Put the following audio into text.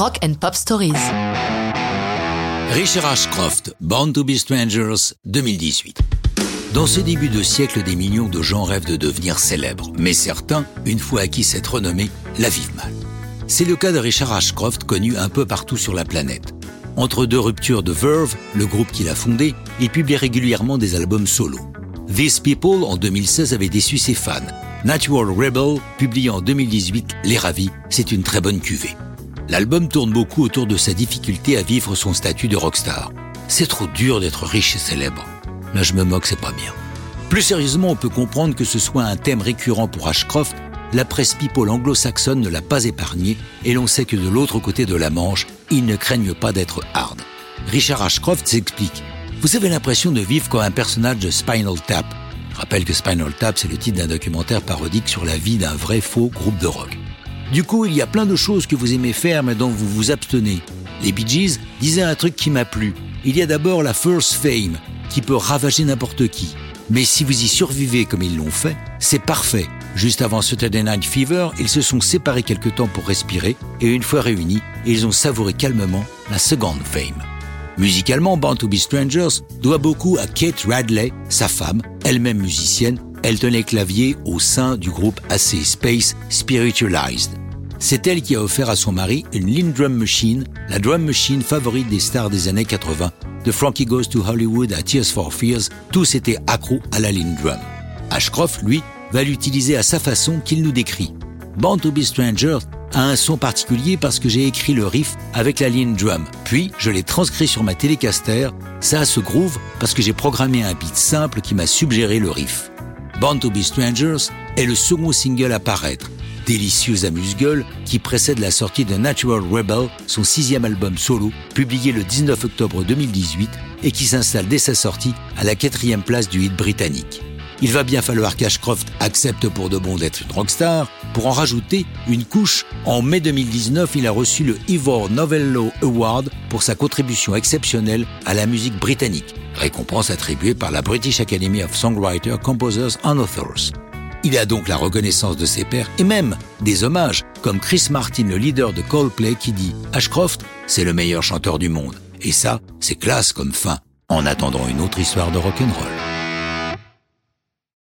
Rock and Pop Stories. Richard Ashcroft, Born to be Strangers, 2018. Dans ce début de siècle, des millions de gens rêvent de devenir célèbres, mais certains, une fois acquis cette renommée, la vivent mal. C'est le cas de Richard Ashcroft, connu un peu partout sur la planète. Entre deux ruptures de Verve, le groupe qu'il a fondé, il publie régulièrement des albums solo. These People, en 2016, avait déçu ses fans. Natural Rebel, publié en 2018, Les Ravis, c'est une très bonne cuvée. L'album tourne beaucoup autour de sa difficulté à vivre son statut de rockstar. C'est trop dur d'être riche et célèbre. Là, je me moque, c'est pas bien. Plus sérieusement, on peut comprendre que ce soit un thème récurrent pour Ashcroft. La presse people anglo-saxonne ne l'a pas épargné et l'on sait que de l'autre côté de la Manche, ils ne craignent pas d'être hard. Richard Ashcroft s'explique. Vous avez l'impression de vivre comme un personnage de Spinal Tap. Je rappelle que Spinal Tap, c'est le titre d'un documentaire parodique sur la vie d'un vrai faux groupe de rock. Du coup, il y a plein de choses que vous aimez faire mais dont vous vous abstenez. Les Bee Gees disaient un truc qui m'a plu. Il y a d'abord la first fame, qui peut ravager n'importe qui. Mais si vous y survivez comme ils l'ont fait, c'est parfait. Juste avant Saturday Night Fever, ils se sont séparés quelque temps pour respirer et une fois réunis, ils ont savouré calmement la seconde fame. Musicalement, Born to be Strangers doit beaucoup à Kate Radley, sa femme, elle-même musicienne. Elle tenait clavier au sein du groupe AC Space Spiritualized. C'est elle qui a offert à son mari une Lean Drum Machine, la drum machine favorite des stars des années 80, de Frankie Goes to Hollywood à Tears for Fears, tous étaient accros à la Lean Drum. Ashcroft, lui, va l'utiliser à sa façon qu'il nous décrit. Born to be Strangers a un son particulier parce que j'ai écrit le riff avec la ligne drum. Puis, je l'ai transcrit sur ma télécaster. Ça ce groove parce que j'ai programmé un beat simple qui m'a suggéré le riff. Born to be Strangers est le second single à paraître. Délicieux amuse-gueule qui précède la sortie de Natural Rebel, son sixième album solo, publié le 19 octobre 2018 et qui s'installe dès sa sortie à la quatrième place du hit britannique. Il va bien falloir qu'Ashcroft accepte pour de bon d'être une rockstar. Pour en rajouter une couche, en mai 2019, il a reçu le Ivor Novello Award pour sa contribution exceptionnelle à la musique britannique, récompense attribuée par la British Academy of Songwriters, Composers and Authors. Il a donc la reconnaissance de ses pairs et même des hommages, comme Chris Martin, le leader de Coldplay, qui dit Ashcroft, c'est le meilleur chanteur du monde. Et ça, c'est classe comme fin, en attendant une autre histoire de rock'n'roll.